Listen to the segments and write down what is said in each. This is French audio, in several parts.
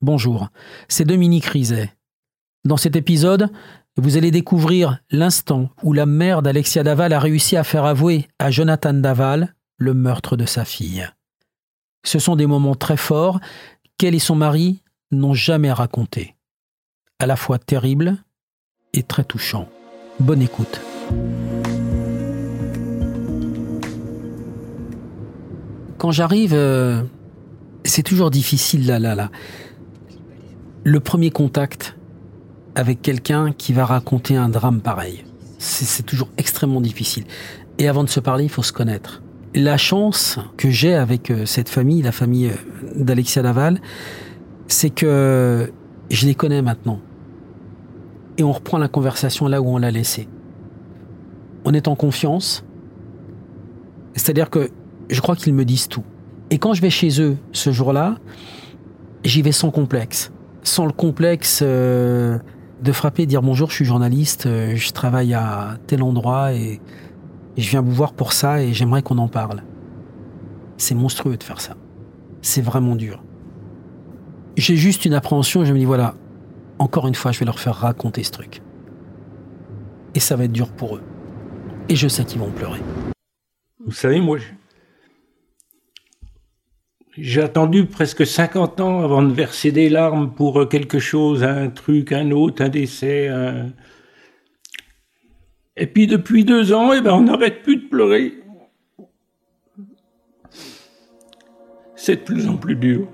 Bonjour, c'est Dominique Rizet. Dans cet épisode, vous allez découvrir l'instant où la mère d'Alexia Daval a réussi à faire avouer à Jonathan Daval le meurtre de sa fille. Ce sont des moments très forts qu'elle et son mari n'ont jamais racontés. À la fois terribles et très touchants. Bonne écoute. Quand j'arrive, euh, c'est toujours difficile là, là, là le premier contact avec quelqu'un qui va raconter un drame pareil. C'est toujours extrêmement difficile. Et avant de se parler, il faut se connaître. La chance que j'ai avec euh, cette famille, la famille euh, d'Alexia Laval, c'est que je les connais maintenant. Et on reprend la conversation là où on l'a laissée. On est en confiance. C'est-à-dire que je crois qu'ils me disent tout. Et quand je vais chez eux ce jour-là, j'y vais sans complexe sans le complexe euh, de frapper, dire bonjour, je suis journaliste, euh, je travaille à tel endroit et, je viens vous voir pour ça et j'aimerais qu'on en parle. C'est monstrueux de faire ça. C'est vraiment dur. J'ai juste une appréhension, je me dis voilà, encore une fois, je vais leur faire raconter ce truc. Et ça va être dur pour eux. Et je sais qu'ils vont pleurer. Vous savez, moi, j'ai attendu presque 50 ans avant de verser des larmes pour quelque chose, un truc, un autre, un décès. Et puis depuis deux ans, eh ben, on n'arrête plus de pleurer. C'est de plus en plus dur.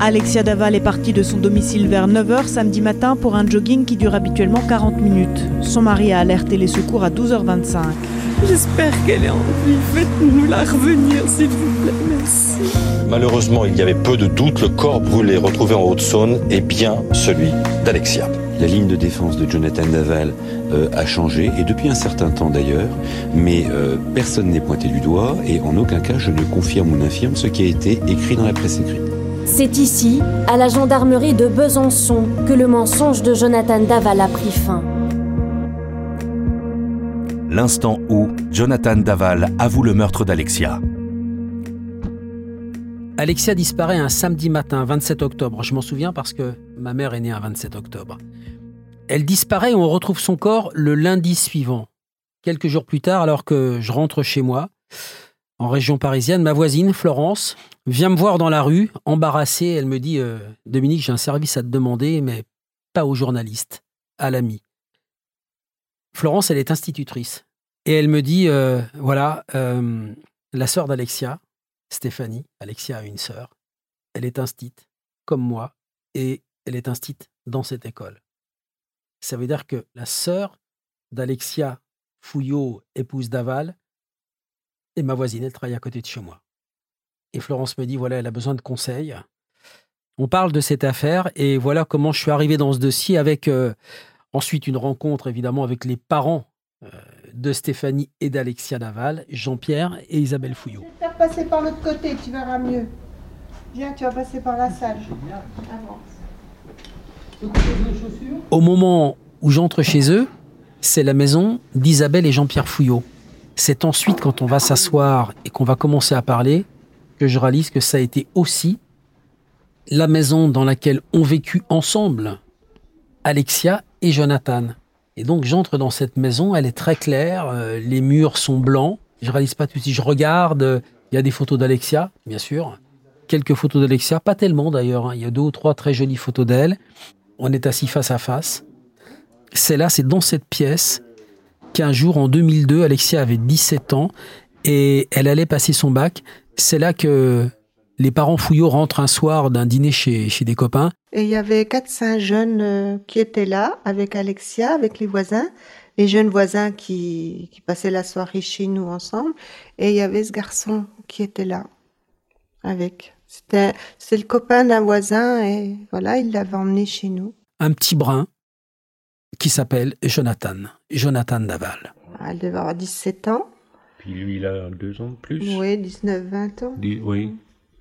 Alexia Daval est partie de son domicile vers 9h samedi matin pour un jogging qui dure habituellement 40 minutes. Son mari a alerté les secours à 12h25. J'espère qu'elle est en vie. Faites-nous la revenir, s'il vous plaît. Merci. Malheureusement, il y avait peu de doute. Le corps brûlé retrouvé en Haute-Saône est bien celui d'Alexia. La ligne de défense de Jonathan Daval euh, a changé, et depuis un certain temps d'ailleurs, mais euh, personne n'est pointé du doigt, et en aucun cas je ne confirme ou n'infirme ce qui a été écrit dans la presse écrite. C'est ici, à la gendarmerie de Besançon, que le mensonge de Jonathan Daval a pris fin l'instant où Jonathan Daval avoue le meurtre d'Alexia. Alexia disparaît un samedi matin, 27 octobre. Je m'en souviens parce que ma mère est née un 27 octobre. Elle disparaît et on retrouve son corps le lundi suivant. Quelques jours plus tard, alors que je rentre chez moi, en région parisienne, ma voisine, Florence, vient me voir dans la rue, embarrassée. Elle me dit euh, Dominique, j'ai un service à te demander, mais pas aux journalistes, à l'ami. Florence, elle est institutrice. Et elle me dit, euh, voilà, euh, la sœur d'Alexia, Stéphanie, Alexia a une sœur, elle est instite, comme moi, et elle est instite dans cette école. Ça veut dire que la sœur d'Alexia Fouillot, épouse d'Aval, est ma voisine, elle travaille à côté de chez moi. Et Florence me dit, voilà, elle a besoin de conseils. On parle de cette affaire et voilà comment je suis arrivé dans ce dossier avec euh, Ensuite, une rencontre évidemment avec les parents de Stéphanie et d'Alexia Daval, Jean-Pierre et Isabelle Fouillot. Je vais faire passer par l'autre côté, tu verras mieux. Viens, tu vas passer par la salle. Au moment où j'entre chez eux, c'est la maison d'Isabelle et Jean-Pierre Fouillot. C'est ensuite quand on va s'asseoir et qu'on va commencer à parler que je réalise que ça a été aussi la maison dans laquelle ont vécu ensemble Alexia et Jonathan. Et donc j'entre dans cette maison, elle est très claire, euh, les murs sont blancs, je réalise pas tout si je regarde, euh, il y a des photos d'Alexia, bien sûr, quelques photos d'Alexia, pas tellement d'ailleurs, hein. il y a deux ou trois très jolies photos d'elle. On est assis face à face. C'est là, c'est dans cette pièce qu'un jour, en 2002, Alexia avait 17 ans et elle allait passer son bac. C'est là que les parents Fouillot rentrent un soir d'un dîner chez, chez des copains. Et il y avait quatre, cinq jeunes euh, qui étaient là avec Alexia, avec les voisins, les jeunes voisins qui, qui passaient la soirée chez nous ensemble. Et il y avait ce garçon qui était là, avec. C'était c'est le copain d'un voisin et voilà, il l'avait emmené chez nous. Un petit brun qui s'appelle Jonathan, Jonathan Daval. Ah, Elle devait avoir 17 ans. Puis lui, il a deux ans de plus. Oui, 19, 20 ans. Oui.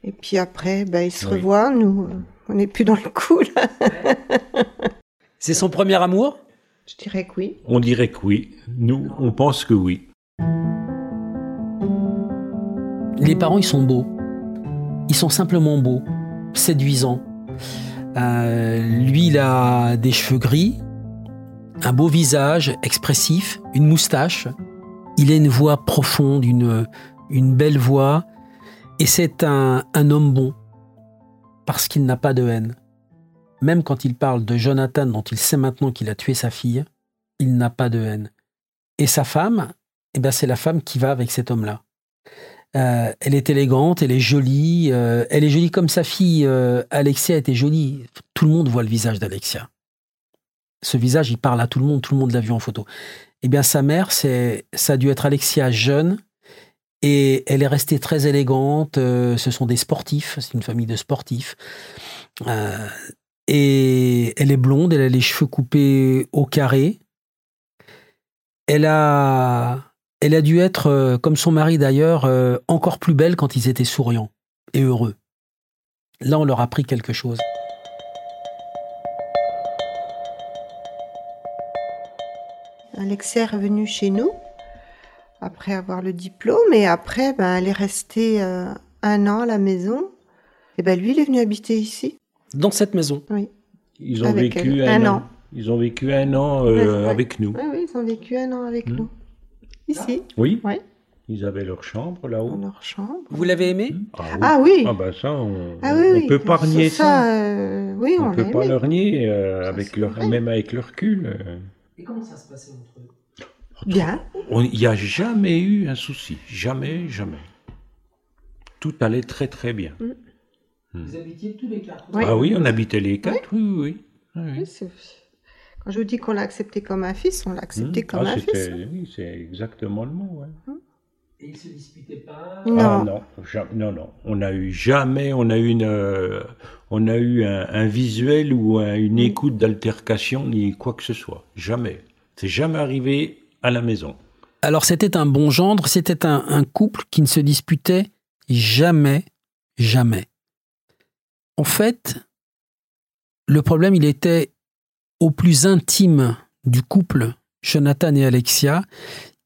Et puis après, ben, il se Oui. revoit. Nous, euh, on n'est plus dans le coup, là. C'est son premier amour? Je dirais que oui. On dirait que oui. Nous, on pense que oui. Les parents, ils sont beaux. Ils sont simplement beaux, séduisants. Euh, lui, il a des cheveux gris, un beau visage expressif, une moustache. Il a une voix profonde, une, une belle voix. Et c'est un, un homme bon, parce qu'il n'a pas de haine. Même quand il parle de Jonathan, dont il sait maintenant qu'il a tué sa fille, il n'a pas de haine. Et sa femme, eh ben, c'est la femme qui va avec cet homme-là. Euh, elle est élégante, elle est jolie, euh, elle est jolie comme sa fille. euh, Alexia était jolie. Tout le monde voit le visage d'Alexia. Ce visage, il parle à tout le monde, tout le monde l'a vu en photo. Eh bien, sa mère, ça a dû être Alexia jeune, et elle est restée très élégante. euh, ce sont des sportifs, c'est une famille de sportifs. Euh, et elle est blonde, elle a les cheveux coupés au carré. Elle a, elle a dû être, euh, comme son mari d'ailleurs, encore plus belle quand ils étaient souriants et heureux. Là, on leur a appris quelque chose. Alexia est revenue chez nous après avoir le diplôme et après, ben, elle est restée euh, un an à la maison. Et ben lui, il est venu habiter ici. Dans cette maison. Oui. Ils ont Avec vécu elle. un, Un an. an. Ils ont vécu un an euh, avec nous. Oui, oui, ils ont vécu un an avec Hmm. nous. Ici. Oui. Ouais. Ils avaient leur chambre là-haut. Leur chambre. Vous l'avez aimé? Ah oui. Ah bah ça, on, Ah oui, on oui. peut pas renier ça. Ça, euh, oui, on, on peut pas aimé. le renier, euh, avec leur, même avec le recul. euh. Et comment ça se passait entre eux? Bien. Il n'y a jamais eu un souci. Jamais, jamais. Tout allait très très bien. Vous habitiez tous les quatre Oui. Ah oui, on habitait les quatre, oui, oui. oui. Ah oui. Oui, c'est- Quand je vous dis qu'on l'a accepté comme un fils, on l'a accepté Hmm. comme Ah, un fils. Oui, c'est exactement le mot. ouais. Et ils se disputaient pas Non. Ah non, non, non. On a eu jamais, on a eu une, euh, on a eu un, un visuel ou un- une écoute d'altercation ni quoi que ce soit. Jamais. C'est jamais arrivé à la maison. Alors c'était un bon gendre, c'était un, couple qui ne se disputait jamais, jamais. En fait, le problème, il était au plus intime du couple, Jonathan et Alexia.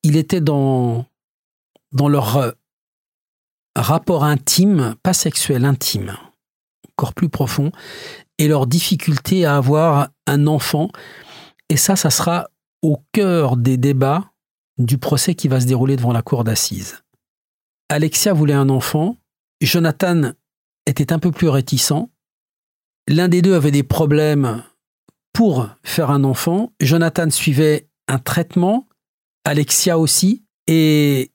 Il était dans, dans leur euh, rapport intime, pas sexuel, intime, encore plus profond, et leur difficulté à avoir un enfant. Et ça, ça sera au cœur des débats du procès qui va se dérouler devant la cour d'assises. Alexia voulait un enfant, Jonathan était un peu plus réticent, l'un des deux avait des problèmes pour faire un enfant, Jonathan suivait un traitement, Alexia aussi, et,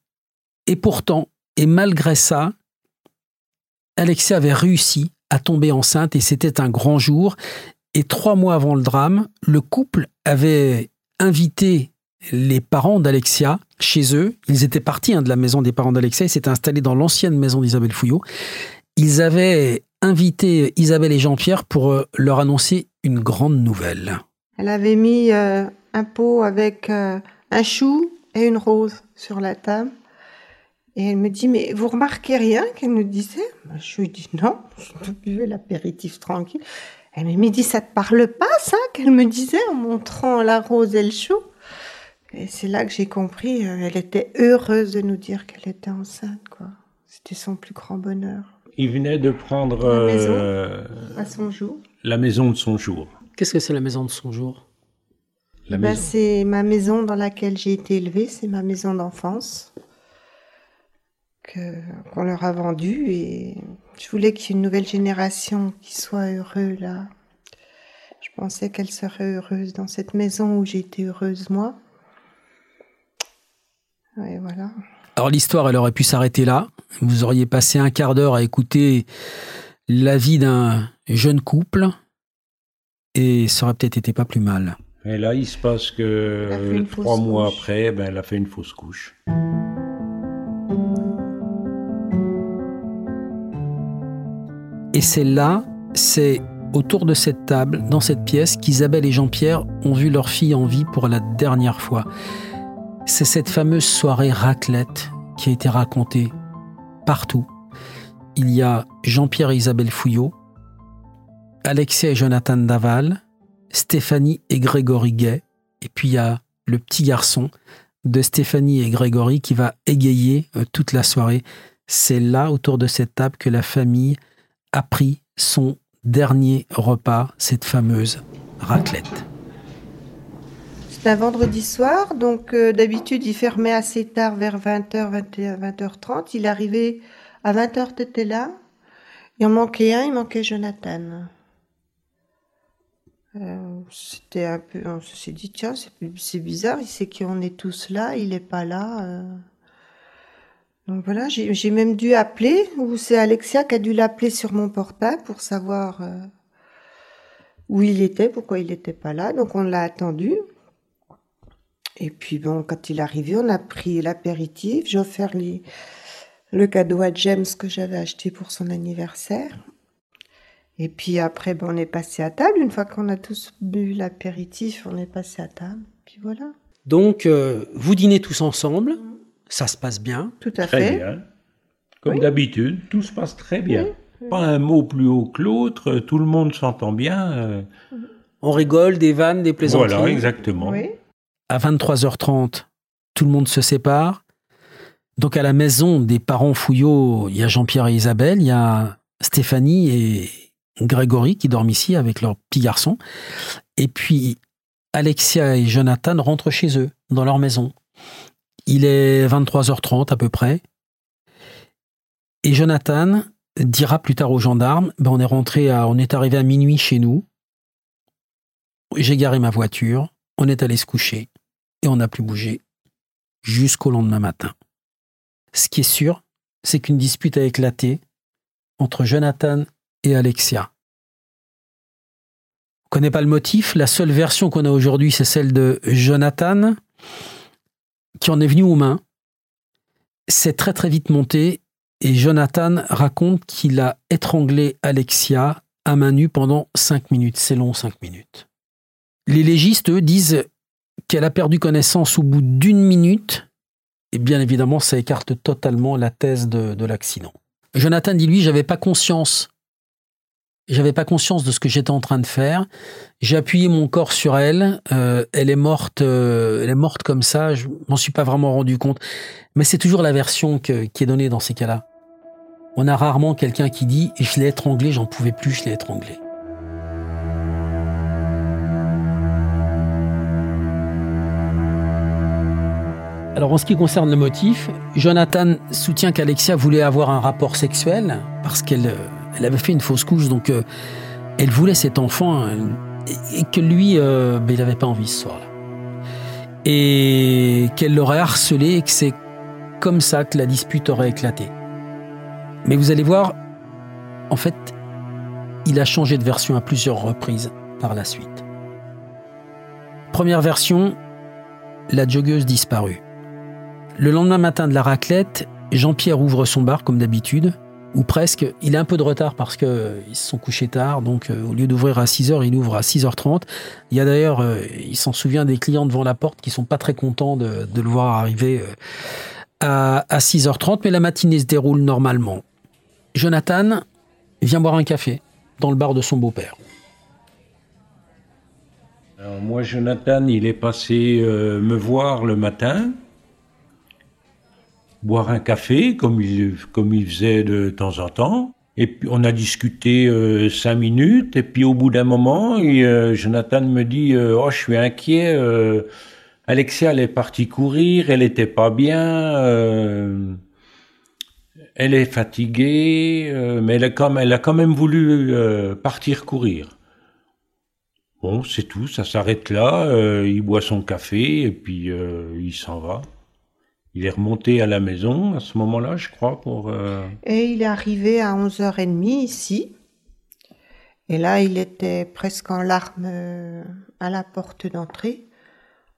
et pourtant, et malgré ça, Alexia avait réussi à tomber enceinte et c'était un grand jour. Et trois mois avant le drame, le couple avait invité les parents d'Alexia chez eux. Ils étaient partis hein, de la maison des parents d'Alexia. Ils s'étaient installés dans l'ancienne maison d'Isabelle Fouillot. Ils avaient invité Isabelle et Jean-Pierre pour euh, leur annoncer une grande nouvelle. Elle avait mis euh, un pot avec euh, un chou et une rose sur la table. Et elle me dit, mais vous remarquez rien qu'elle nous disait? Je lui dis, non, je buvais l'apéritif tranquille. Elle me dit, ça te parle pas, ça Qu'elle me disait en montrant la rose et le chou? Et c'est là que j'ai compris, euh, elle était heureuse de nous dire qu'elle était enceinte, quoi. C'était son plus grand bonheur. Il venait de prendre La maison? euh, À son jour. la maison de son jour. Qu'est-ce que c'est la maison de son jour? La Ben, maison. c'est ma maison dans laquelle j'ai été élevée, c'est ma maison d'enfance qu'on leur a vendue et je voulais qu'il y ait une nouvelle génération qui soit heureux là. Je pensais qu'elle serait heureuse dans cette maison où j'ai été heureuse moi. Et voilà. Alors l'histoire, elle aurait pu s'arrêter là. Vous auriez passé un quart d'heure à écouter la vie d'un jeune couple et ça aurait peut-être été pas plus mal. Et là, il se passe que trois mois couche. après, ben, elle a fait une fausse couche. Et c'est là, c'est autour de cette table, dans cette pièce, qu'Isabelle et Jean-Pierre ont vu leur fille en vie pour la dernière fois. C'est cette fameuse soirée raclette qui a été racontée partout. Il y a Jean-Pierre et Isabelle Fouillot, Alexia et Jonathan Daval, Stéphanie et Grégory Gay, et puis il y a le petit garçon de Stéphanie et Grégory qui va égayer euh, toute la soirée. C'est là, autour de cette table, que la famille a pris son dernier repas, cette fameuse raclette. C'est un vendredi soir, donc euh, d'habitude il fermait assez tard, vers 20h, 21, 20h30. Il arrivait à 20h, tu étais là. Il en manquait un, il manquait Jonathan. Euh, c'était un peu, on s'est dit tiens c'est bizarre, il sait qu'on est tous là, il est pas là. Euh. Donc voilà, j'ai même dû appeler, ou c'est Alexia qui a dû l'appeler sur mon portable pour savoir euh, où il était, pourquoi il n'était pas là. Donc on l'a attendu. Et puis bon, quand il est arrivé, on a pris l'apéritif. J'ai offert le cadeau à James que j'avais acheté pour son anniversaire. Et puis après, ben, on est passé à table. Une fois qu'on a tous bu l'apéritif, on est passé à table. Puis voilà. Donc, euh, vous dînez tous ensemble. Ça se passe bien. Tout à Très fait. bien. Comme d'habitude, tout se passe très bien. Pas un mot plus haut que l'autre, tout le monde s'entend bien. euh, On rigole, des vannes, des plaisanteries. Voilà, exactement. Oui. À 23h30, tout le monde se sépare. Donc à la maison des parents Fouillot, il y a Jean-Pierre et Isabelle, il y a Stéphanie et Grégory qui dorment ici avec leur petit garçon. Et puis Alexia et Jonathan rentrent chez eux, dans leur maison. Il est 23h30 à peu près. Et Jonathan dira plus tard aux gendarmes, ben on est rentré on est arrivé à minuit chez nous. J'ai garé ma voiture, on est allé se coucher et on n'a plus bougé jusqu'au lendemain matin. Ce qui est sûr, c'est qu'une dispute a éclaté entre Jonathan et Alexia. On ne connaît pas le motif, la seule version qu'on a aujourd'hui, c'est celle de Jonathan, qui en est venu aux mains. C'est très très vite monté et Jonathan raconte qu'il a étranglé Alexia à main nue pendant cinq minutes. C'est long, cinq minutes. Les légistes, eux, disent qu'elle a perdu connaissance au bout d'une minute. Et bien évidemment, ça écarte totalement la thèse de, de l'accident. Jonathan dit lui, j'avais pas conscience. J'avais pas conscience de ce que j'étais en train de faire. J'ai appuyé mon corps sur elle. euh, elle est morte. euh, elle est morte comme ça. Je m'en suis pas vraiment rendu compte. Mais c'est toujours la version qui est donnée dans ces cas-là. On a rarement quelqu'un qui dit je l'ai étranglé, j'en pouvais plus, je l'ai étranglé. Alors en ce qui concerne le motif, Jonathan soutient qu'Alexia voulait avoir un rapport sexuel parce qu'elle euh, elle avait fait une fausse couche, donc euh, elle voulait cet enfant et, et que lui, euh, ben, il n'avait pas envie ce soir-là. Et qu'elle l'aurait harcelé et que c'est comme ça que la dispute aurait éclaté. Mais vous allez voir, en fait, il a changé de version à plusieurs reprises par la suite. Première version, la joggeuse disparue. Le lendemain matin de la raclette, Jean-Pierre ouvre son bar comme d'habitude, ou presque. Il a un peu de retard parce qu'ils se sont couchés tard, donc euh, au lieu d'ouvrir à 6h, il ouvre à 6h30. Il y a d'ailleurs, euh, il s'en souvient des clients devant la porte qui sont pas très contents de, le voir arriver euh, à, à 6h30, mais la matinée se déroule normalement. Jonathan vient boire un café dans le bar de son beau-père. Moi, Jonathan, il est passé me voir le matin, boire un café, comme il, comme il faisait de temps en temps. Et puis on a discuté euh, cinq minutes, et puis au bout d'un moment, il, euh, Jonathan me dit euh, Oh, je suis inquiet, euh, Alexia, elle est partie courir, elle était pas bien, euh, elle est fatiguée, euh, mais elle a, quand, elle a quand même voulu partir courir. Bon, c'est tout, ça s'arrête là. il boit son café et puis il s'en va. Il est remonté à la maison à ce moment-là, je crois, pour. euh, Et il est arrivé à 11h30 ici. Et là, il était presque en larmes euh, à la porte d'entrée,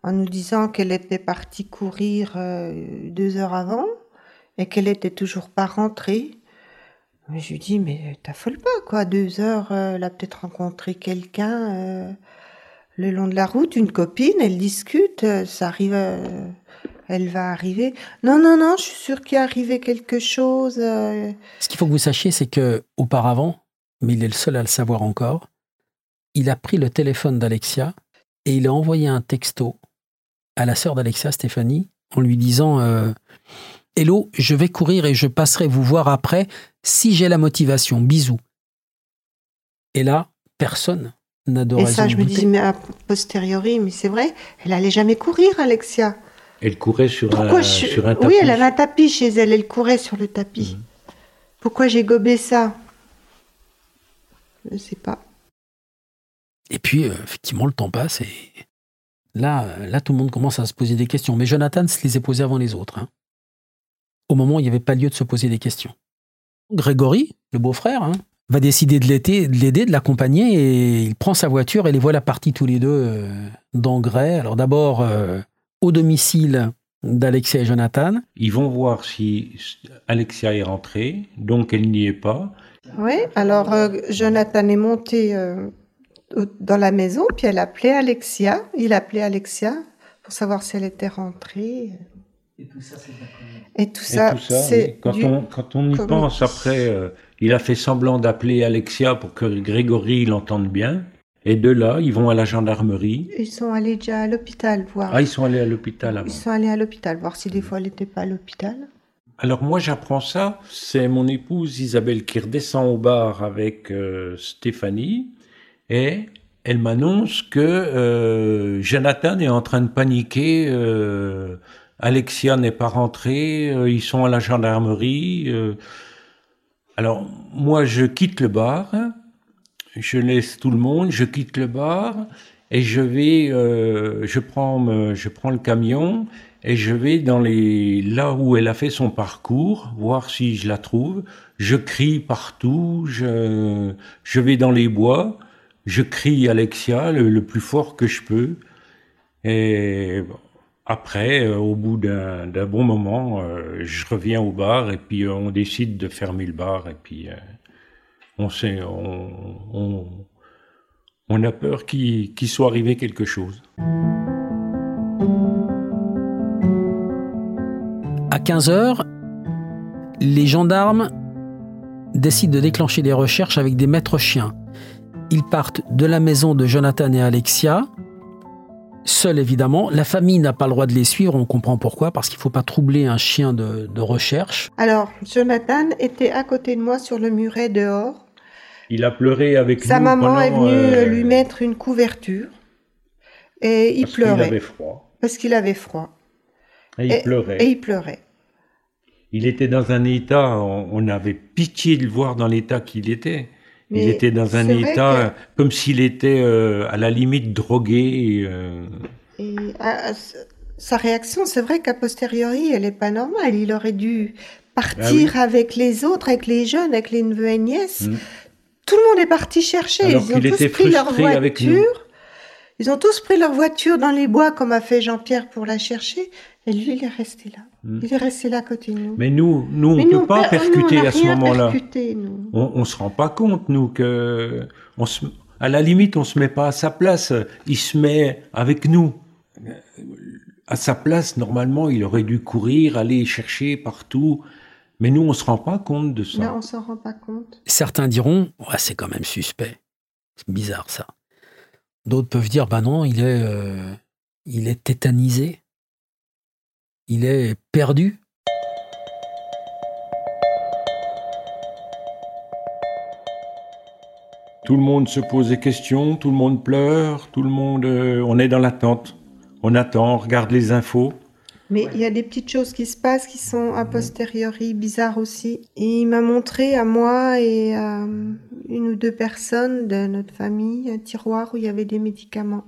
en nous disant qu'elle était partie courir euh, deux heures avant et qu'elle était toujours pas rentrée. Je lui dis, mais t'affole pas, quoi. Deux heures, elle a peut-être rencontré quelqu'un le long de la route, une copine, elle discute, ça arrive, elle va arriver. Non, non, non, je suis sûre qu'il est arrivé quelque chose. euh. Ce qu'il faut que vous sachiez, c'est que auparavant, mais il est le seul à le savoir encore, il a pris le téléphone d'Alexia et il a envoyé un texto à la sœur d'Alexia, Stéphanie, en lui disant euh, Hello, je vais courir et je passerai vous voir après si j'ai la motivation. Bisous. Et là, personne n'a de Et raison ça, je me dis, mais a posteriori, mais c'est vrai, elle allait jamais courir, Alexia. Elle courait sur, Pourquoi un, je... sur un tapis. Oui, elle avait un tapis chez elle, elle courait sur le tapis. Pourquoi j'ai gobé ça? Je sais pas. Et puis, euh, effectivement, le temps passe et là, euh, là, tout le monde commence à se poser des questions. Mais Jonathan se les est posées avant les autres. hein. Au moment où il n'y avait pas lieu de se poser des questions. Grégory, le beau-frère, hein, va décider de l'aider, de l'accompagner et il prend sa voiture et les voilà partis tous les deux euh, d'Angray. Alors d'abord euh, au domicile d'Alexia et Jonathan. Ils vont voir si Alexia est rentrée, donc elle n'y est pas. Oui, alors euh, Jonathan est monté euh, dans la maison, puis elle appelait Alexia. Il appelait Alexia pour savoir si elle était rentrée. Et tout ça, c'est Et tout Et ça, tout ça, c'est oui. quand, du- on, quand on y pense après, euh, il a fait semblant d'appeler Alexia pour que Grégory l'entende bien. Et de là, ils vont à la gendarmerie. Ils sont allés déjà à l'hôpital voir. Ah, ils sont allés à l'hôpital avant. Ils sont allés à l'hôpital voir si des fois elle n'était pas à l'hôpital. Alors moi j'apprends ça, c'est mon épouse Isabelle qui redescend au bar avec euh, Stéphanie et elle m'annonce que euh, Jonathan est en train de paniquer, euh, Alexia n'est pas rentrée, ils sont à la gendarmerie. Alors moi je quitte le bar, je laisse tout le monde, je quitte le bar et je vais, euh, je prends, je prends le camion et je vais dans les là où elle a fait son parcours, voir si je la trouve. Je crie partout, je, je vais dans les bois, je crie Alexia le, le plus fort que je peux. Et après, euh, au bout d'un bon moment, euh, je reviens au bar et puis euh, on décide de fermer le bar et puis on sait, on, on, on a peur qu'il soit arrivé quelque chose. À 15h, les gendarmes décident de déclencher des recherches avec des maîtres chiens. Ils partent de la maison de Jonathan et Alexia, seuls évidemment. La famille n'a pas le droit de les suivre, on comprend pourquoi, parce qu'il ne faut pas troubler un chien de, de recherche. Alors, Jonathan était à côté de moi sur le muret dehors. Il a pleuré avec Sa nous maman est venue euh, lui mettre une couverture et il parce qu'il pleurait avait froid. parce qu'il avait froid. Et il pleurait. Et il pleurait. Il était dans un état, on, on avait pitié de le voir dans l'état qu'il était. il était dans un état comme s'il était euh, à la limite drogué. euh. Et ah, s- sa réaction, c'est vrai qu'à posteriori, elle est pas normale. Il aurait dû partir Ah avec les autres, avec les jeunes, avec les neveux et nièces. Mm. Tout le monde est parti chercher. Alors Ils ont tous pris leur avec voiture. Ils ont tous pris leur voiture dans les bois, comme a fait Jean-Pierre pour la chercher. Et lui, il est resté là. Mm. Il est resté là à côté de nous. Mais nous, nous on ne nous, peut pas nous, percuter à ce moment-là. On, on se rend pas compte, nous, que on se, à la limite, on se met pas à sa place. Il se met avec nous. À sa place, normalement, il aurait dû courir, aller chercher partout. Mais nous, on se rend pas compte de ça. Non, on s'en rend pas compte. Certains diront Ouais, c'est quand même suspect. C'est bizarre ça. D'autres peuvent dire Bah non, il est, euh, il est tétanisé. Il est perdu. Tout le monde se pose des questions, tout le monde pleure, tout le monde, euh, on est dans l'attente. On attend, on regarde les infos. Mais il y a des petites choses qui se passent qui sont a posteriori bizarres aussi. Et il m'a montré à moi et à une ou deux personnes de notre famille un tiroir où il y avait des médicaments.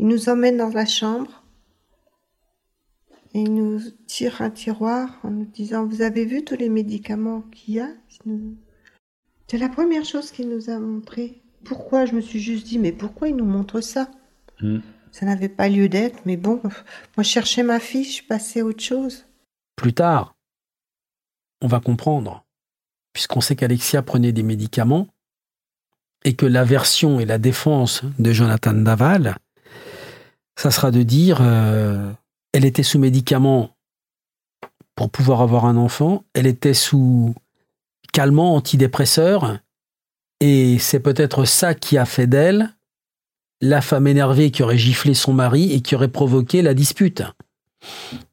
Il nous emmène dans la chambre et il nous tire un tiroir en nous disant Vous avez vu tous les médicaments qu'il y a? C'est la première chose qu'il nous a montré. Pourquoi? Je me suis juste dit Mais pourquoi il nous montre ça? Hmm. Ça n'avait pas lieu d'être, mais bon, moi je cherchais ma fille, je suis à autre chose. Plus tard, on va comprendre puisqu'on sait qu'Alexia prenait des médicaments, et que la version et la défense de Jonathan Daval, ça sera de dire euh, elle était sous médicaments pour pouvoir avoir un enfant, elle était sous calmant antidépresseur, et c'est peut-être ça qui a fait d'elle la femme énervée qui aurait giflé son mari et qui aurait provoqué la dispute.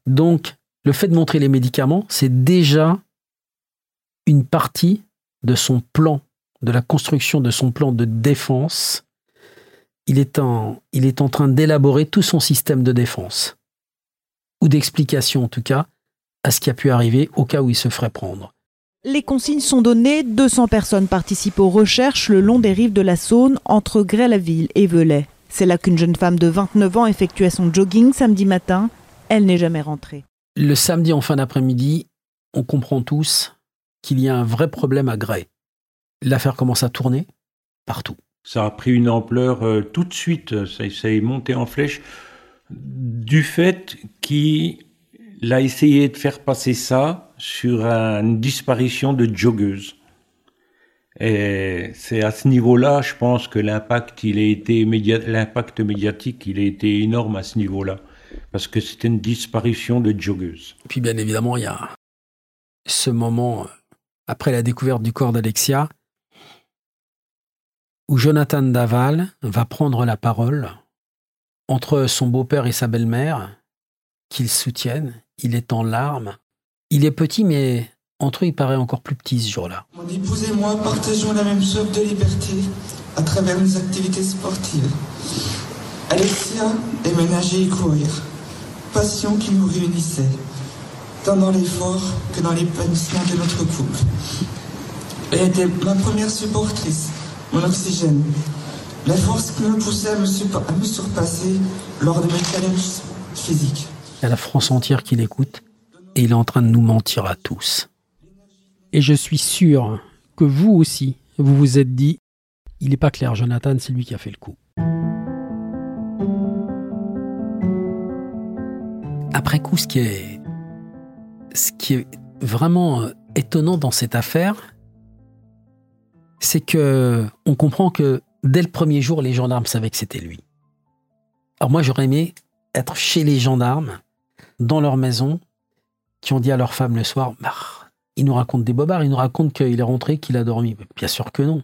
Donc, le fait de montrer les médicaments, c'est déjà une partie de son plan, de la construction de son plan de défense. Il est en, train d'élaborer tout son système de défense, ou d'explication en tout cas, à ce qui a pu arriver au cas où il se ferait prendre. Les consignes sont données, 200 personnes participent aux recherches le long des rives de la Saône entre Grès-la-Ville et Velay. C'est là qu'une jeune femme de 29 ans effectuait son jogging samedi matin. Elle n'est jamais rentrée. Le samedi en fin d'après-midi, on comprend tous qu'il y a un vrai problème à Grès. L'affaire commence à tourner partout. Ça a pris une ampleur euh, tout de suite, ça, ça est monté en flèche du fait qu'il a essayé de faire passer ça sur une disparition de joggeuse. Et c'est à ce niveau-là, je pense que l'impact, il médiatique, il a été énorme à ce niveau-là, parce que c'était une disparition de joggeuse. Puis bien évidemment, il y a ce moment après la découverte du corps d'Alexia, où Jonathan Daval va prendre la parole entre son beau-père et sa belle-mère, qu'ils soutiennent. Il est en larmes il est petit, mais entre eux, il paraît encore plus petit ce jour-là. Mon épouse et moi partageons la même soif de liberté à travers nos activités sportives. Alexia aimait nager et courir, passion qui nous réunissait, tant dans l'effort que dans l'épanouissement de notre couple. Elle était ma première supportrice, mon oxygène, la force qui me poussait à me, à me surpasser lors de mes challenges physiques. Il y a la France entière qui l'écoute et il est en train de nous mentir à tous. Et je suis sûr que vous aussi, vous vous êtes dit, il n'est pas clair, Jonathan, c'est lui qui a fait le coup. Après coup, ce qui est, ce qui est vraiment étonnant dans cette affaire, c'est que on comprend que dès le premier jour, les gendarmes savaient que c'était lui. Alors moi, j'aurais aimé être chez les gendarmes, dans leur maison, qui ont dit à leur femme le soir, bah, il nous raconte des bobards, il nous raconte qu'il est rentré, qu'il a dormi. Bien sûr que non.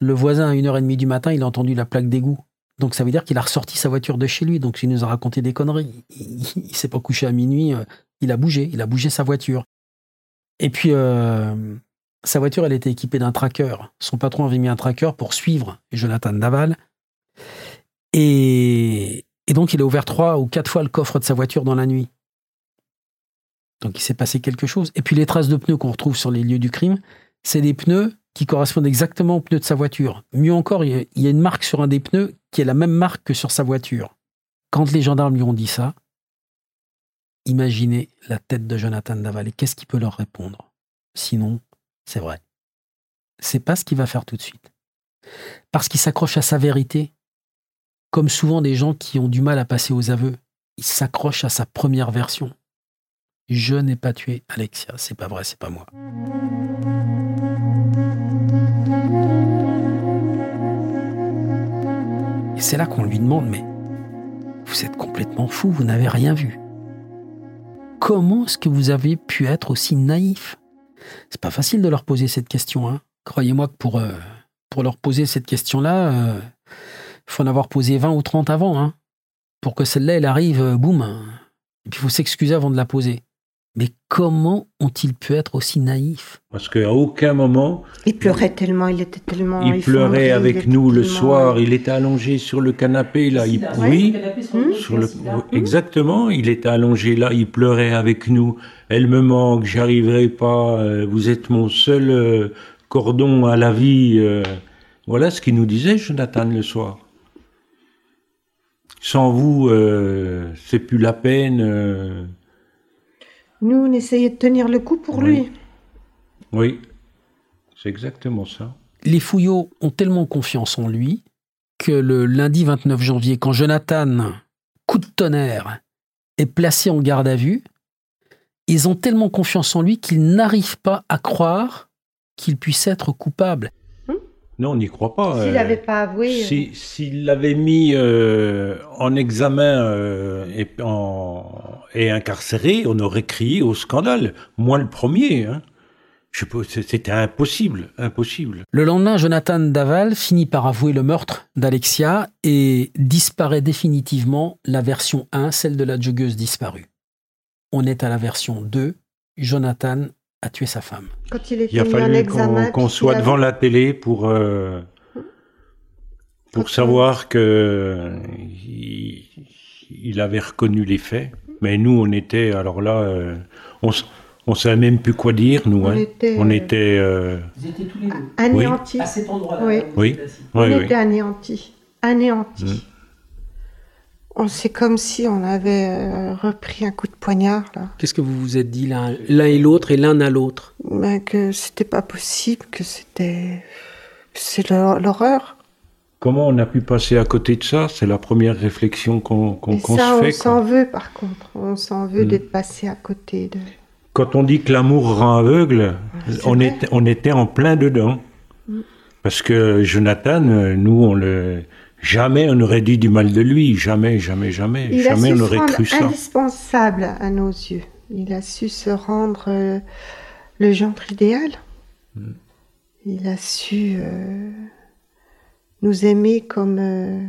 Le voisin, à 1h30 du matin, il a entendu la plaque d'égout. Donc ça veut dire qu'il a ressorti sa voiture de chez lui. Donc il nous a raconté des conneries. Il, ne s'est pas couché à minuit, euh, il a bougé, il a bougé sa voiture. Et puis, euh, sa voiture, elle était équipée d'un tracker. Son patron avait mis un tracker pour suivre Jonathan Daval. Et, et donc, il a ouvert trois ou quatre fois le coffre de sa voiture dans la nuit. Donc il s'est passé quelque chose. Et puis les traces de pneus qu'on retrouve sur les lieux du crime, c'est des pneus qui correspondent exactement aux pneus de sa voiture. Mieux encore, il y a une marque sur un des pneus qui est la même marque que sur sa voiture. Quand les gendarmes lui ont dit ça, imaginez la tête de Jonathan Daval et qu'est-ce qu'il peut leur répondre? Sinon, c'est vrai. C'est pas ce qu'il va faire tout de suite. Parce qu'il s'accroche à sa vérité. Comme souvent des gens qui ont du mal à passer aux aveux, il s'accroche à sa première version. Je n'ai pas tué Alexia. C'est pas vrai, c'est pas moi. Et c'est là qu'on lui demande Mais vous êtes complètement fou, vous n'avez rien vu. Comment est-ce que vous avez pu être aussi naïf? C'est pas facile de leur poser cette question. Hein. Croyez-moi que pour, euh, leur poser cette question-là, euh, faut en avoir posé 20 ou 30 avant. Hein. Pour que celle-là, elle arrive, euh, boum. Et puis il faut s'excuser avant de la poser. Mais comment ont-ils pu être aussi naïfs? Parce qu'à aucun moment... Il pleurait tellement, il était tellement... Il pleurait avec nous le soir, il était allongé sur le canapé, là, il... Oui, sur le... exactement, il était allongé là, il pleurait avec nous. Elle me manque, j'arriverai pas, euh, vous êtes mon seul euh, cordon à la vie. Euh. Voilà ce qu'il nous disait, Jonathan, le soir. Sans vous, c'est plus la peine... Nous, on essayait de tenir le coup pour lui. Oui, c'est exactement ça. Les Fouillots ont tellement confiance en lui que le lundi 29 janvier, quand Jonathan, coup de tonnerre, est placé en garde à vue, ils ont tellement confiance en lui qu'ils n'arrivent pas à croire qu'il puisse être coupable. Non, on n'y croit pas. S'il euh, n'avait pas avoué. si- S'il l'avait mis euh, en examen euh, et, en- et incarcéré, on aurait crié au scandale. Moi le premier. Hein. C'était impossible, impossible. Le lendemain, Jonathan Daval finit par avouer le meurtre d'Alexia et disparaît définitivement la version 1, celle de la joggeuse disparue. On est à la version 2, Jonathan a tué sa femme. Quand il a fallu qu'on soit devant avait- la télé pour euh, pour Quand savoir que il, il avait reconnu les faits. Mais nous, on était alors là, euh, on on savait même plus quoi dire. Nous, On hein. était, on euh, était euh, Vous étiez tous les deux Anéantis. à cet endroit-là. Oui. Oui. On oui, oui. était anéantis. Anéantis. Mm. On C'est comme si on avait euh, repris un coup de poignard, là. Qu'est-ce que vous vous êtes dit l'un l'un et l'autre et l'un à l'autre? Ben, que c'était pas possible, que c'était. C'est l'hor- l'horreur. Comment on a pu passer à côté de ça? C'est la première réflexion qu'on ça, se on fait. s'en quoi. veut, par contre. On s'en veut Mm. d'être passé à côté de. Quand on dit que l'amour rend aveugle, on était, on était en plein dedans. Mm. Parce que Jonathan, euh, nous, on le. Jamais on aurait dit du mal de lui. Jamais, jamais, jamais. Il a jamais su on se aurait rendre cru ça. indispensable à nos yeux. Il a su se rendre euh, le gendre idéal. Mm. Il a su euh, nous aimer comme euh,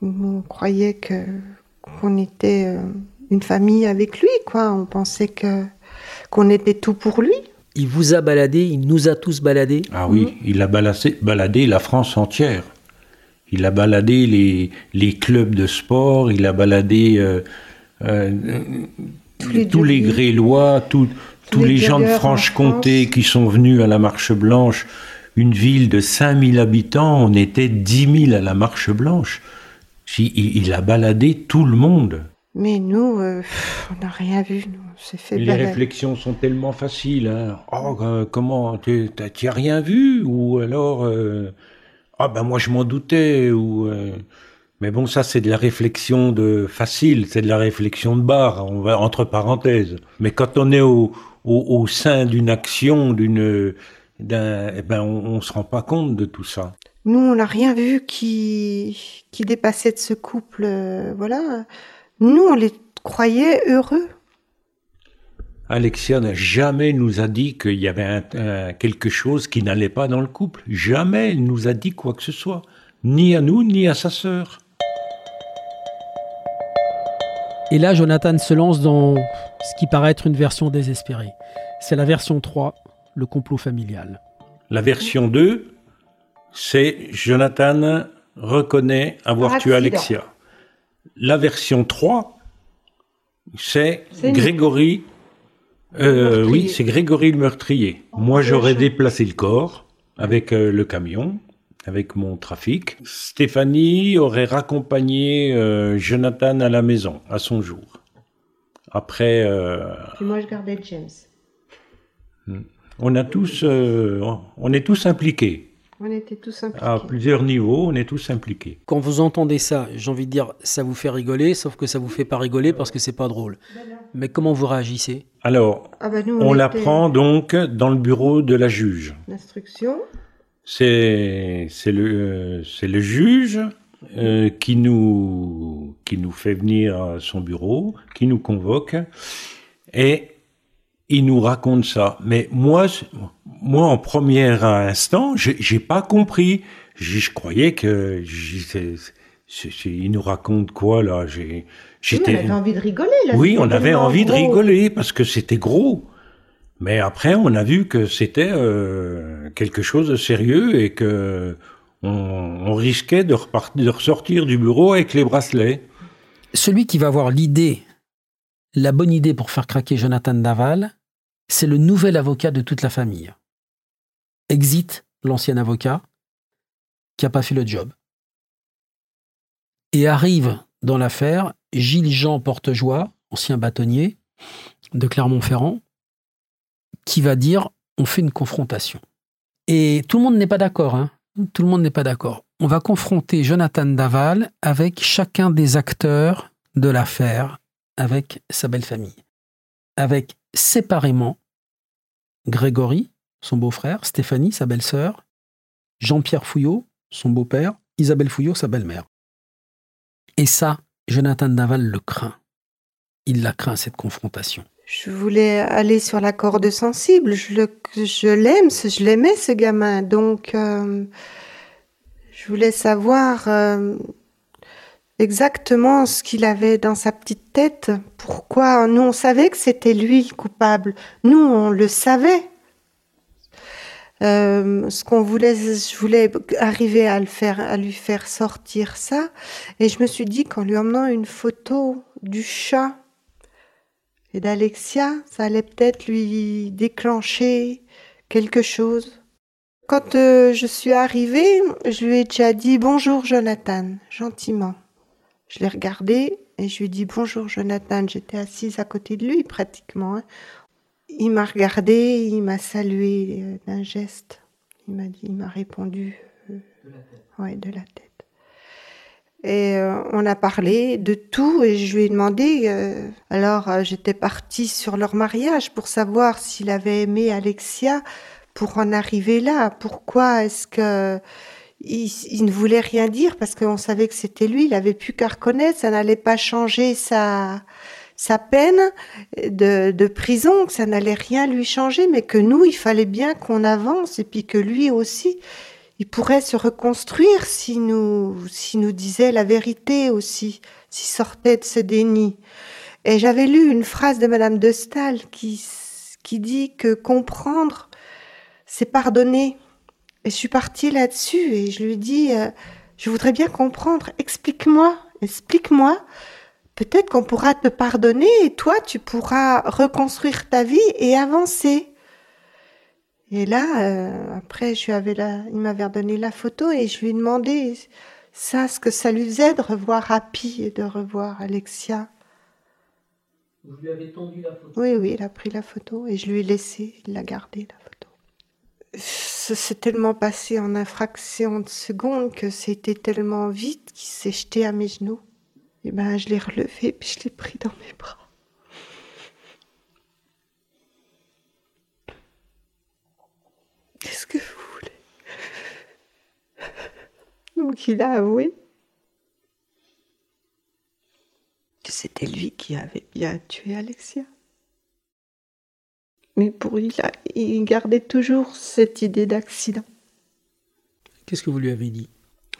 on croyait que qu'on était euh, une famille avec lui, quoi. On pensait que qu'on était tout pour lui. Il vous a baladé, il nous a tous baladés. Ah oui, il a baladé, baladé la France entière. Il a baladé les, les clubs de sport, il a baladé euh, euh, les tous les. Grélois, tous, tous les les gens de Franche-Comté qui sont venus à la Marche Blanche. Une ville de 5000 habitants, on était 10 000 à la Marche Blanche. Il, il a baladé tout le monde. Mais nous, euh, on n'a rien vu. Nous, fait Les balader. réflexions sont tellement faciles. Hein. Oh, euh, comment Tu t'as- rien vu? Ou alors euh, Ah ben moi je m'en doutais. Ou euh, mais bon ça c'est de la réflexion de facile, c'est de la réflexion de barre. On va entre parenthèses. Mais quand on est au, au, sein d'une action, d'une d'un, eh ben on, on se rend pas compte de tout ça. Nous, on n'a rien vu qui, qui dépassait de ce couple. euh, voilà. Nous, on les croyait heureux. Alexia n'a jamais nous a dit qu'il y avait un- un- quelque chose qui n'allait pas dans le couple. Jamais elle nous a dit quoi que ce soit. Ni à nous, ni à sa sœur. Et là, Jonathan se lance dans ce qui paraît être une version désespérée. C'est la version 3, le complot familial. La version 2, c'est Jonathan reconnaît avoir tué. Alexia. La version 3, c'est. Grégory. Euh, oui, c'est Grégory le meurtrier. Moi, j'aurais déplacé le corps avec euh, le camion, avec mon trafic. Stéphanie aurait raccompagné euh, Jonathan à la maison, à son jour. Après, euh, Puis moi, je gardais James. on a tous, euh, on est tous impliqués. On était tous impliqués. À plusieurs niveaux, on est tous impliqués. Quand vous entendez ça, j'ai envie de dire, ça vous fait rigoler, sauf que ça vous fait pas rigoler parce que c'est pas drôle. Mais comment vous réagissez? Alors, Ah bah, nous, on était- l'apprend donc dans le bureau de la juge. L'instruction. C'est c'est le c'est le juge euh, qui nous qui nous fait venir à son bureau, qui nous convoque et il nous raconte ça. Mais moi moi en premier instant, j'ai j'ai pas compris. Je, je croyais que il nous raconte quoi là? J'ai Oui, j'étais on avait envie de rigoler. Là, oui, on avait envie de rigoler parce que c'était gros. Mais après, on a vu que c'était euh, quelque chose de sérieux et que on, on risquait de, repartir, de ressortir du bureau avec les bracelets. Celui qui va avoir l'idée, la bonne idée pour faire craquer Jonathan Daval, c'est le nouvel avocat de toute la famille. Exit l'ancien avocat qui n'a pas fait le job. Et arrive dans l'affaire Gilles-Jean Portejoie, ancien bâtonnier de Clermont-Ferrand, qui va dire on fait une confrontation. Et tout le monde n'est pas d'accord, hein. Tout le monde n'est pas d'accord. On va confronter Jonathan Daval avec chacun des acteurs de l'affaire, avec sa belle famille. Avec séparément Grégory, son beau-frère, Stéphanie, sa belle-sœur, Jean-Pierre Fouillot, son beau-père, Isabelle Fouillot, sa belle-mère. Et ça, Jonathan Daval le craint. Il la craint, cette confrontation. Je voulais aller sur la corde sensible. Je l'aime, je l'aimais ce gamin. Donc, euh, je voulais savoir euh, exactement ce qu'il avait dans sa petite tête. Pourquoi Nous, on savait que c'était lui le coupable? Nous, on le savait. Euh, ce qu'on voulait, je voulais arriver à le faire, à lui faire sortir ça. Et je me suis dit qu'en lui emmenant une photo du chat et d'Alexia, ça allait peut-être lui déclencher quelque chose. Quand euh, je suis arrivée, je lui ai déjà dit bonjour Jonathan, gentiment. Je l'ai regardé et je lui ai dit bonjour Jonathan. J'étais assise à côté de lui pratiquement. Hein. Il m'a regardé, il m'a salué euh, d'un geste. Il m'a dit, il m'a répondu. Euh, de la tête. Ouais, de la tête. Et euh, on a parlé de tout et je lui ai demandé. alors j'étais partie sur leur mariage pour savoir s'il avait aimé Alexia pour en arriver là. Pourquoi est-ce que il, ne voulait rien dire parce qu'on savait que c'était lui. Il avait plus qu'à reconnaître. Ça n'allait pas changer sa peine de, prison, que ça n'allait rien lui changer, mais que nous, il fallait bien qu'on avance et puis que lui aussi, il pourrait se reconstruire si nous, si nous disait la vérité aussi, s'il sortait de ce déni. Et j'avais lu une phrase de Madame de Stahl qui, qui dit que comprendre, c'est pardonner. Et je suis partie là-dessus et je lui dis, euh, je voudrais bien comprendre, explique-moi, explique-moi peut-être qu'on pourra te pardonner et toi, tu pourras reconstruire ta vie et avancer. Et là, euh, après, je lui avais la, il m'avait donné la photo et je lui ai demandé ça, ce que ça lui faisait de revoir Happy et de revoir Alexia. Vous lui avez tendu la photo Oui, oui, il a pris la photo et je lui ai laissé, il l'a gardée, la photo. Ça s'est tellement passé en infraction de secondes que c'était tellement vite qu'il s'est jeté à mes genoux. Et ben, je l'ai relevé puis je l'ai pris dans mes bras. Qu'est-ce que vous voulez? Donc il a avoué que c'était lui qui avait bien tué Alexia. Mais pour lui, il gardait toujours cette idée d'accident. Qu'est-ce que vous lui avez dit?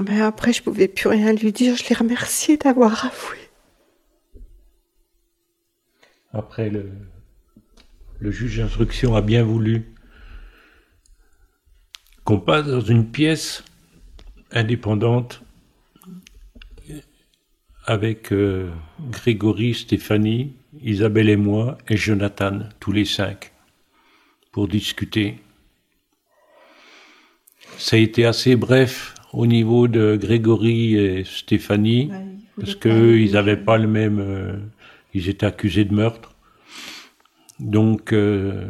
Mais après, je pouvais plus rien lui dire. Je l'ai remercié d'avoir avoué. Après, le, le juge d'instruction a bien voulu qu'on passe dans une pièce indépendante avec euh, Grégory, Stéphanie, Isabelle et moi et Jonathan, tous les cinq, pour discuter. Ça a été assez bref au niveau de Grégory et Stéphanie, parce qu'ils n'avaient pas le même. Euh, ils étaient accusés de meurtre. Donc, euh,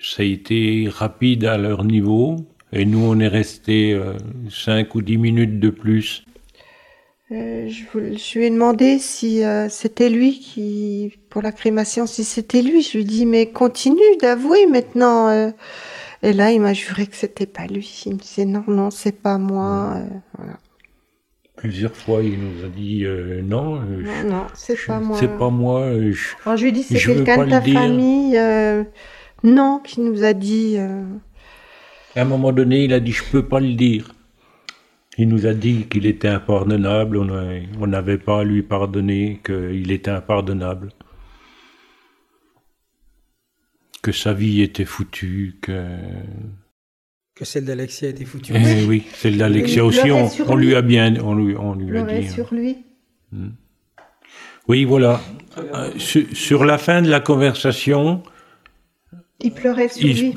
ça a été rapide à leur niveau. Et nous, on est resté 5 euh, ou 10 minutes de plus. Je, je, lui ai demandé si c'était lui qui, pour la crémation, si c'était lui. Je lui ai dit, mais continue d'avouer maintenant. Et là, il m'a juré que c'était pas lui. Il me disait non, non, c'est pas moi. Euh, Plusieurs fois, il nous a dit euh, non. Euh, non, non, c'est pas moi. C'est pas moi. Je, Alors, je lui ai dit c'est quelqu'un de ta famille. non, qui nous a dit. À un moment donné, il a dit je peux pas le dire. Il nous a dit qu'il était impardonnable, on n'avait pas à lui pardonner, qu'il était impardonnable que sa vie était foutue, que... Que celle d'Alexia était foutue. Eh oui, celle d'Alexia aussi, on, lui a bien... On lui, on lui a dit. Hein. sur lui. Hmm. Oui, voilà. Euh, sur, la fin de la conversation... Il pleurait sur lui.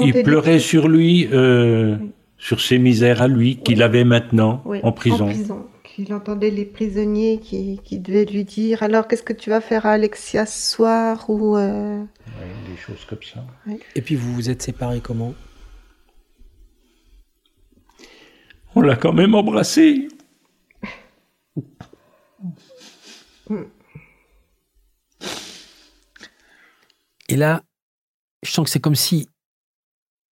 Il, pleurait sur lui, euh, sur ses misères à lui, qu'il avait maintenant en prison. En prison il entendait les prisonniers qui, qui, devaient lui dire alors qu'est-ce que tu vas faire à Alexia ce soir ou euh, des choses comme ça. Et puis vous vous êtes séparés comment? On l'a quand même embrassé. Et là, je sens que c'est comme si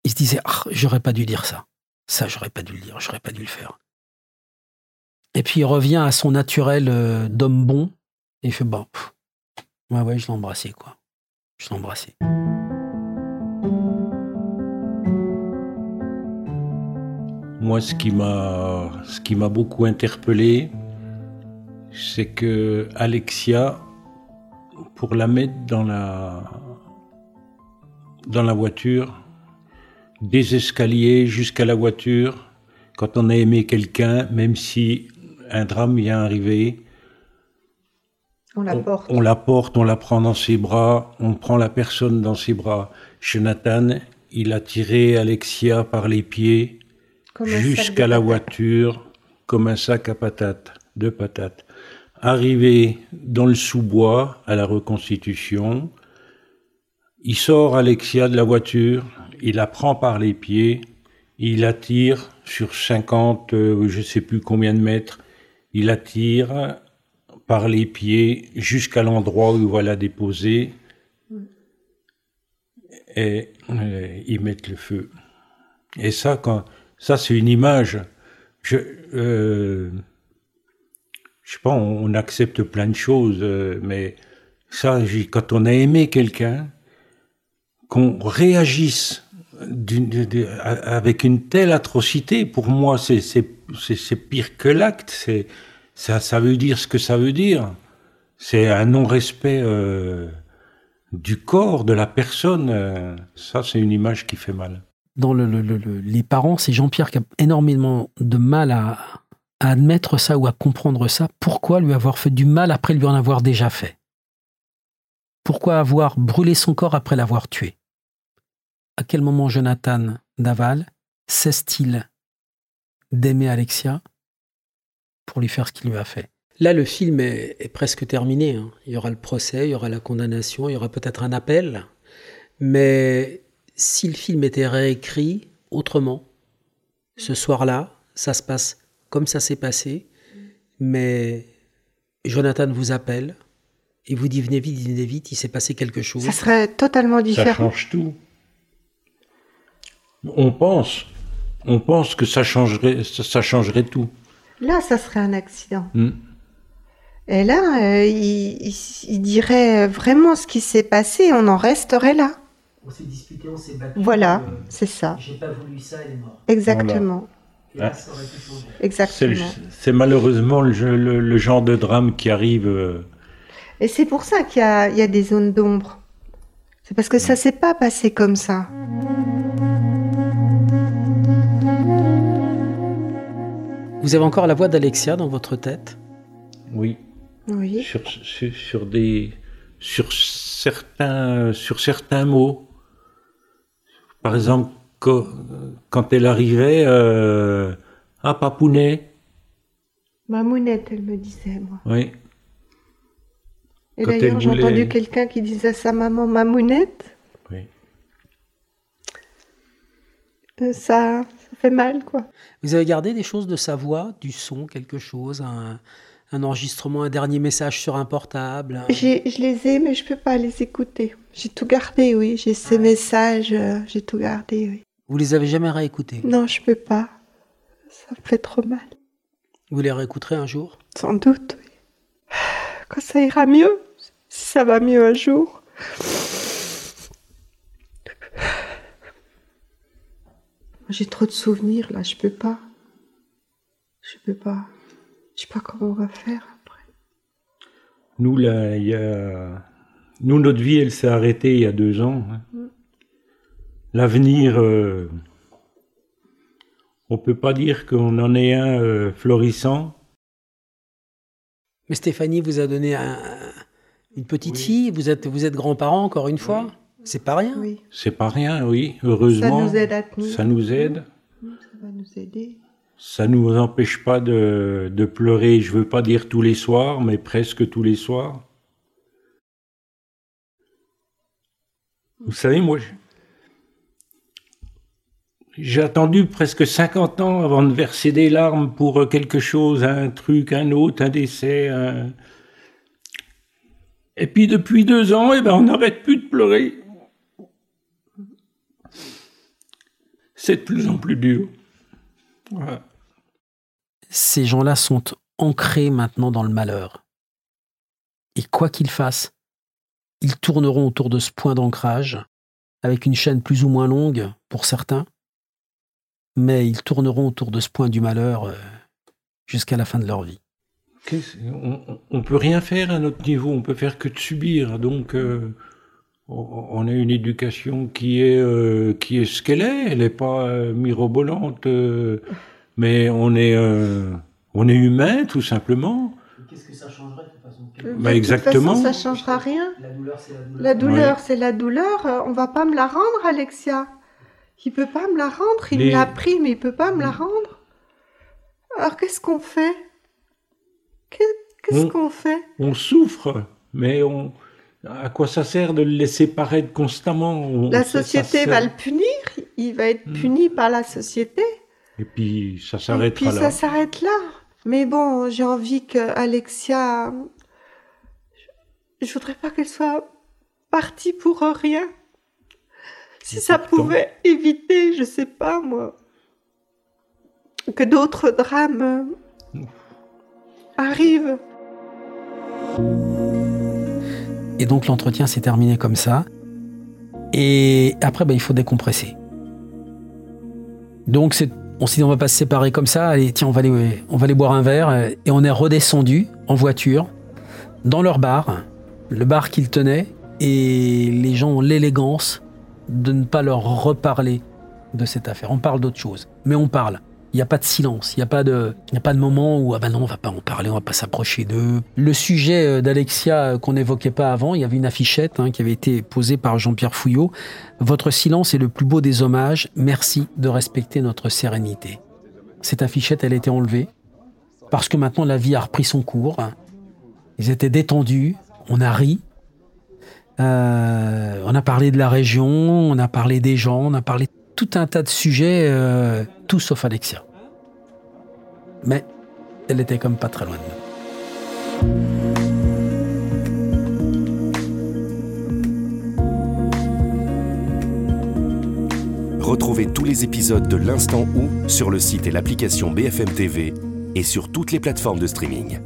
il se disait ah, j'aurais pas dû dire ça. Ça, j'aurais pas dû le dire, j'aurais pas dû le faire. Et puis il revient à son naturel euh, d'homme bon et il fait bon, ouais, ouais, je l'ai embrassé, quoi. Je l'ai embrassé. Moi, ce qui m'a, ce qui m'a beaucoup interpellé, c'est que Alexia, pour la mettre dans la, dans la voiture, des escaliers jusqu'à la voiture, quand on a aimé quelqu'un, même si un drame vient arriver, On la porte. on la porte, on la prend dans ses bras, on prend la personne dans ses bras. Jonathan, il a tiré Alexia par les pieds jusqu'à la voiture, comme un sac à patates, de patates. Arrivé dans le sous-bois à la reconstitution, il sort Alexia de la voiture, il la prend par les pieds, il la tire sur 50, euh, je sais plus combien de mètres, il la tire par les pieds jusqu'à l'endroit où il va la déposer et euh, ils mettent le feu. Et ça, quand, ça c'est une image. Je, euh, sais pas, on, accepte plein de choses, euh, mais ça, quand on a aimé quelqu'un, qu'on réagisse avec une telle atrocité, pour moi, c'est pire que l'acte. Ça, veut dire ce que ça veut dire. C'est un non-respect euh, du corps, de la personne. euh, ça, c'est une image qui fait mal. Dans le, le- le- le- les parents, c'est Jean-Pierre qui a énormément de mal à admettre ça ou à comprendre ça. Pourquoi lui avoir fait du mal après lui en avoir déjà fait? Pourquoi avoir brûlé son corps après l'avoir tué? À quel moment Jonathan Daval cesse-t-il d'aimer Alexia pour lui faire ce qu'il lui a fait? Là, le film est, est presque terminé. hein. Il y aura le procès, il y aura la condamnation, il y aura peut-être un appel. Mais si le film était réécrit autrement, ce soir-là, ça se passe comme ça s'est passé, mais Jonathan vous appelle et vous dit venez vite, venez vite, il s'est passé quelque chose. Ça serait totalement Ça différent. change tout. On pense, on pense que ça changerait, ça, ça changerait tout. Là, ça serait un accident. Hmm. Et là, euh, il, il- il dirait vraiment ce qui s'est passé, on en resterait là. On s'est disputé, on s'est battu. Voilà, c'est ça. J'ai pas voulu ça, elle est morte. Exactement. Et là, Ah. Exactement. c'est malheureusement le, jeu- le- le genre de drame qui arrive. euh, Et c'est pour ça qu'il y y a des zones d'ombre. C'est parce que ça s'est pas passé comme ça. Vous avez encore la voix d'Alexia dans votre tête? Oui. Oui. Sur, sur, sur des, sur certains, sur certains mots. Par exemple, quand, elle arrivait, euh, ah papounet, Mamounette, elle me disait, moi. oui. Et d'ailleurs, j'ai voulait- entendu quelqu'un qui disait à sa maman Mamounette? Oui. Euh, ça fait mal, quoi. Vous avez gardé des choses de sa voix, du son, quelque chose, un, un enregistrement, un dernier message sur un portable un- J'ai- Je les ai, mais je peux pas les écouter. J'ai tout gardé, oui. J'ai ces messages, euh, j'ai tout gardé, oui. Vous les avez jamais réécoutés? Non, je peux pas. Ça me fait trop mal. Vous les réécouterez un jour? Sans doute, oui. Quand ça ira mieux, si ça va mieux un jour. J'ai trop de souvenirs là, je peux pas. Je peux pas. Je sais pas comment on va faire après. Nous, là, il y a... Nous, notre vie, elle s'est arrêtée il y a deux ans. hein. Mm. L'avenir, euh, on peut pas dire qu'on en est un euh, florissant. Mais Stéphanie vous a donné un- une petite fille, vous êtes, vous êtes grands-parents encore une fois C'est pas rien Oui, C'est pas rien, oui, heureusement. Ça nous aide à tenir. Ça nous aide. ça va nous aider. Ça nous empêche pas de, de pleurer, je veux pas dire tous les soirs, mais presque tous les soirs. Vous savez, moi, j'ai attendu presque 50 ans avant de verser des larmes pour quelque chose, un truc, un autre, un décès. un- Et puis depuis deux ans, eh ben, on n'arrête plus de pleurer. C'est de plus en plus dur. Ces gens-là sont ancrés maintenant dans le malheur. Et quoi qu'ils fassent, ils tourneront autour de ce point d'ancrage, avec une chaîne plus ou moins longue pour certains, mais ils tourneront autour de ce point du malheur euh, jusqu'à la fin de leur vie. On, ne peut rien faire à notre niveau, on peut faire que de subir. Donc, euh, on a une éducation qui est euh, qui est ce qu'elle est. Elle n'est pas mirobolante, mais on est on est humain tout simplement. Qu'est-ce que ça changerait de façon bah, exactement. De toute façon, ça changera rien. La douleur, c'est la douleur. La douleur, c'est la douleur. On va pas me la rendre, Alexia. Il peut pas me la rendre. Il me l'a pris, mais il peut pas me la rendre. Alors qu'est-ce qu'on fait? Qu'est-ce qu'on fait? On souffre, mais on. À quoi ça sert de le laisser paraître constamment La société va le punir. Il va être hmm. puni par la société. Et puis ça s'arrêtera là. Et puis ça s'arrête là. Mais bon, j'ai envie que Alexia. Je, voudrais pas qu'elle soit partie pour rien. Si ça pouvait éviter, je sais pas moi, que d'autres drames arrivent. Et donc l'entretien s'est terminé comme ça. Et après, ben, il faut décompresser. Donc on s'est dit on va pas se séparer comme ça, allez tiens on va on va aller boire un verre et on est redescendu en voiture dans leur bar, le bar qu'ils tenaient et les gens ont l'élégance de ne pas leur reparler de cette affaire. On parle d'autre chose, mais on parle. Il n'y a pas de silence, il n'y a, pas de, a pas de moment où ah ben non, on va pas en parler, on va pas s'approcher d'eux. Le sujet euh, d'Alexia euh, qu'on n'évoquait pas avant, il y avait une affichette hein, qui avait été posée par Jean-Pierre Fouillot. Votre silence est le plus beau des hommages, merci de respecter notre sérénité. Cette affichette, elle a été enlevée parce que maintenant la vie a repris son cours. Ils étaient détendus, on a ri, euh, on a parlé de la région, on a parlé des gens, on a parlé tout un tas de sujets, tout sauf Alexia. Mais elle était comme pas très loin de nous. Retrouvez tous les épisodes de l'Instant où sur le site et l'application BFM TV et sur toutes les plateformes de streaming.